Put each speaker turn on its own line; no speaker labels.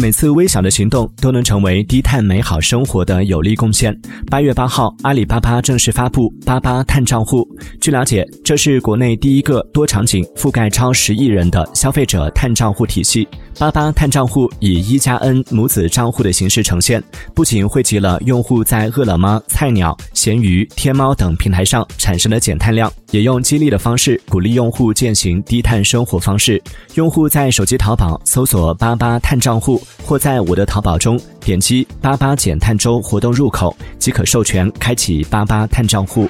每次微小的行动都能成为低碳美好生活的有力贡献。八月八号，阿里巴巴正式发布“八八碳账户”。据了解，这是国内第一个多场景覆盖超十亿人的消费者碳账户体系。八八碳账户以一加 N 母子账户的形式呈现，不仅汇集了用户在饿了么、菜鸟、闲鱼、天猫等平台上产生的减碳量，也用激励的方式鼓励用户践行低碳生活方式。用户在手机淘宝搜索“八八碳账户”，或在我的淘宝中点击“八八减碳周”活动入口，即可授权开启八八碳账户。